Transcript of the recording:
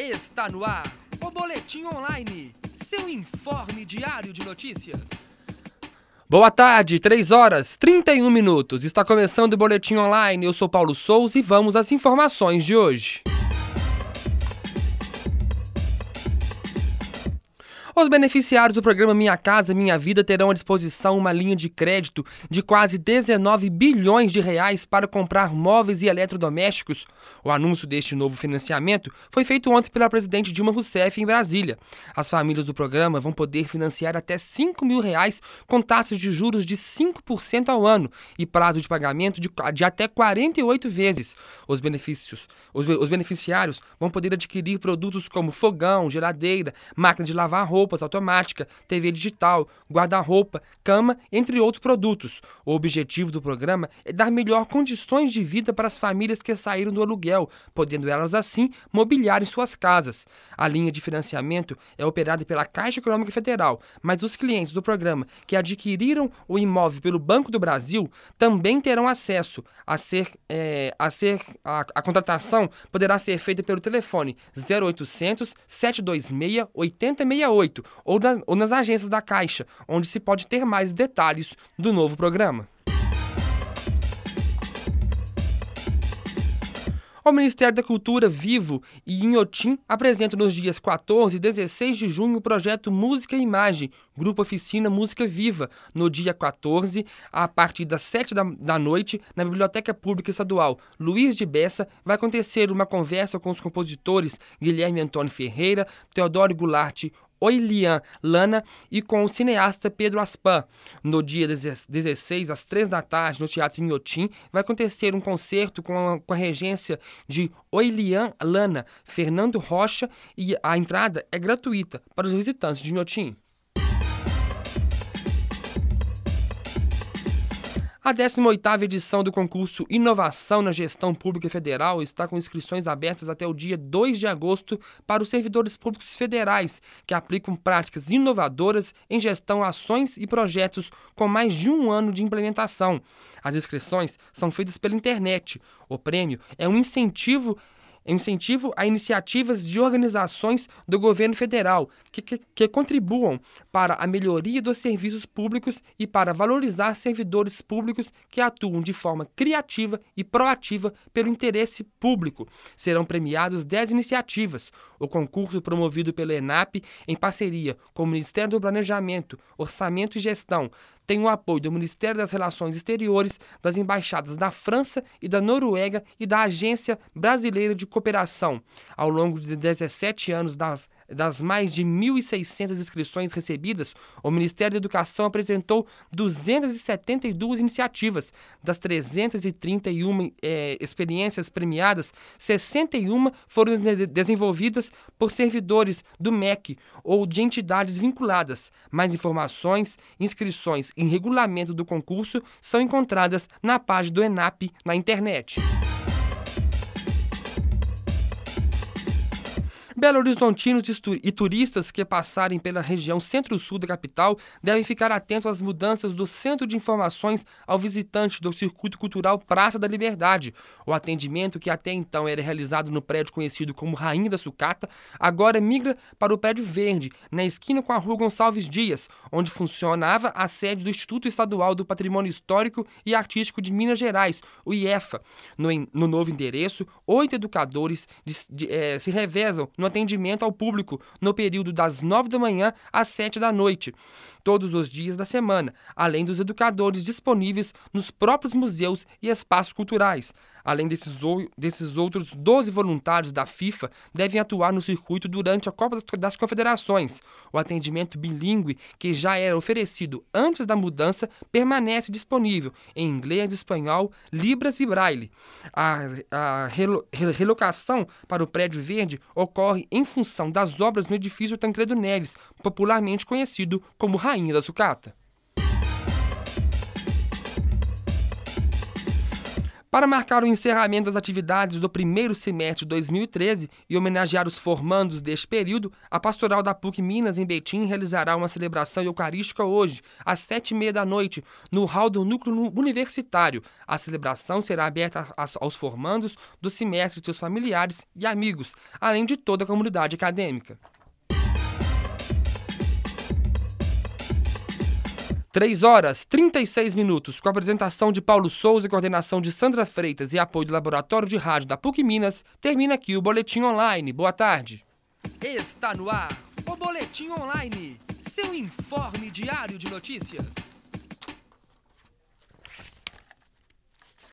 Está no ar o Boletim Online, seu informe diário de notícias. Boa tarde, 3 horas 31 minutos. Está começando o Boletim Online. Eu sou Paulo Souza e vamos às informações de hoje. Os beneficiários do programa Minha Casa Minha Vida terão à disposição uma linha de crédito de quase 19 bilhões de reais para comprar móveis e eletrodomésticos. O anúncio deste novo financiamento foi feito ontem pela presidente Dilma Rousseff em Brasília. As famílias do programa vão poder financiar até 5 mil reais com taxas de juros de 5% ao ano e prazo de pagamento de, de até 48 vezes. Os, benefícios, os, os beneficiários vão poder adquirir produtos como fogão, geladeira, máquina de lavar roupa roupas automática, TV digital, guarda-roupa, cama, entre outros produtos. O objetivo do programa é dar melhor condições de vida para as famílias que saíram do aluguel, podendo elas assim mobiliarem suas casas. A linha de financiamento é operada pela Caixa Econômica Federal, mas os clientes do programa que adquiriram o imóvel pelo Banco do Brasil também terão acesso a ser é, a ser a, a contratação poderá ser feita pelo telefone 0800 726 8068 ou, da, ou nas agências da Caixa, onde se pode ter mais detalhes do novo programa. O Ministério da Cultura Vivo e Inhotim apresentam nos dias 14 e 16 de junho o projeto Música e Imagem, Grupo Oficina Música Viva, no dia 14, a partir das 7 da, da noite, na Biblioteca Pública Estadual Luiz de Bessa, vai acontecer uma conversa com os compositores Guilherme Antônio Ferreira, Teodoro Goulart, Oilian Lana e com o cineasta Pedro Aspan. No dia 16, às 3 da tarde, no Teatro Inhotim, vai acontecer um concerto com a, com a regência de Oilian Lana, Fernando Rocha, e a entrada é gratuita para os visitantes de Inhotim. A 18ª edição do concurso Inovação na Gestão Pública Federal está com inscrições abertas até o dia 2 de agosto para os servidores públicos federais que aplicam práticas inovadoras em gestão, ações e projetos com mais de um ano de implementação. As inscrições são feitas pela internet. O prêmio é um incentivo incentivo a iniciativas de organizações do governo federal que, que, que, contribuam para a melhoria dos serviços públicos e para valorizar servidores públicos que atuam de forma criativa e proativa pelo interesse público. Serão premiados 10 iniciativas. O concurso promovido pela ENAP, em parceria com o Ministério do Planejamento, Orçamento e Gestão, tem o apoio do Ministério das Relações Exteriores, das embaixadas da França e da Noruega e da Agência Brasileira de Cooperação. Ao longo de 17 anos das das mais de 1.600 inscrições recebidas, o Ministério da Educação apresentou 272 iniciativas. Das 331 é, experiências premiadas, 61 foram de desenvolvidas por servidores do MEC ou de entidades vinculadas. Mais informações, inscrições e regulamento do concurso são encontradas na página do ENAP na internet. Belo Horizontinos e turistas que passarem pela região centro-sul da capital devem ficar atentos às mudanças do Centro de Informações ao visitante do Circuito Cultural Praça da Liberdade. O atendimento, que até então era realizado no prédio conhecido como Rainha da Sucata, agora migra para o prédio verde, na esquina com a rua Gonçalves Dias, onde funcionava a sede do Instituto Estadual do Patrimônio Histórico e Artístico de Minas Gerais, o IEFA. No, no novo endereço, oito educadores de, de, é, se revezam no atendimento ao público no período das 9 da manhã às 7 da noite, todos os dias da semana, além dos educadores disponíveis nos próprios museus e espaços culturais. Além desses, desses outros 12 voluntários da FIFA devem atuar no circuito durante a Copa das Confederações. O atendimento bilíngue, que já era oferecido antes da mudança, permanece disponível em inglês, espanhol, libras e braille. A, a relo, relocação para o prédio verde em função das obras no edifício Tancredo Neves, popularmente conhecido como Rainha da Sucata. Para marcar o encerramento das atividades do primeiro semestre de 2013 e homenagear os formandos deste período, a Pastoral da PUC Minas, em Betim, realizará uma celebração eucarística hoje, às sete e meia da noite, no hall do Núcleo Universitário. A celebração será aberta aos formandos do semestre, seus familiares e amigos, além de toda a comunidade acadêmica. 3 horas 36 minutos, com a apresentação de Paulo Souza e coordenação de Sandra Freitas e apoio do Laboratório de Rádio da PUC Minas, termina aqui o Boletim Online. Boa tarde. Está no ar o Boletim Online, seu informe diário de notícias.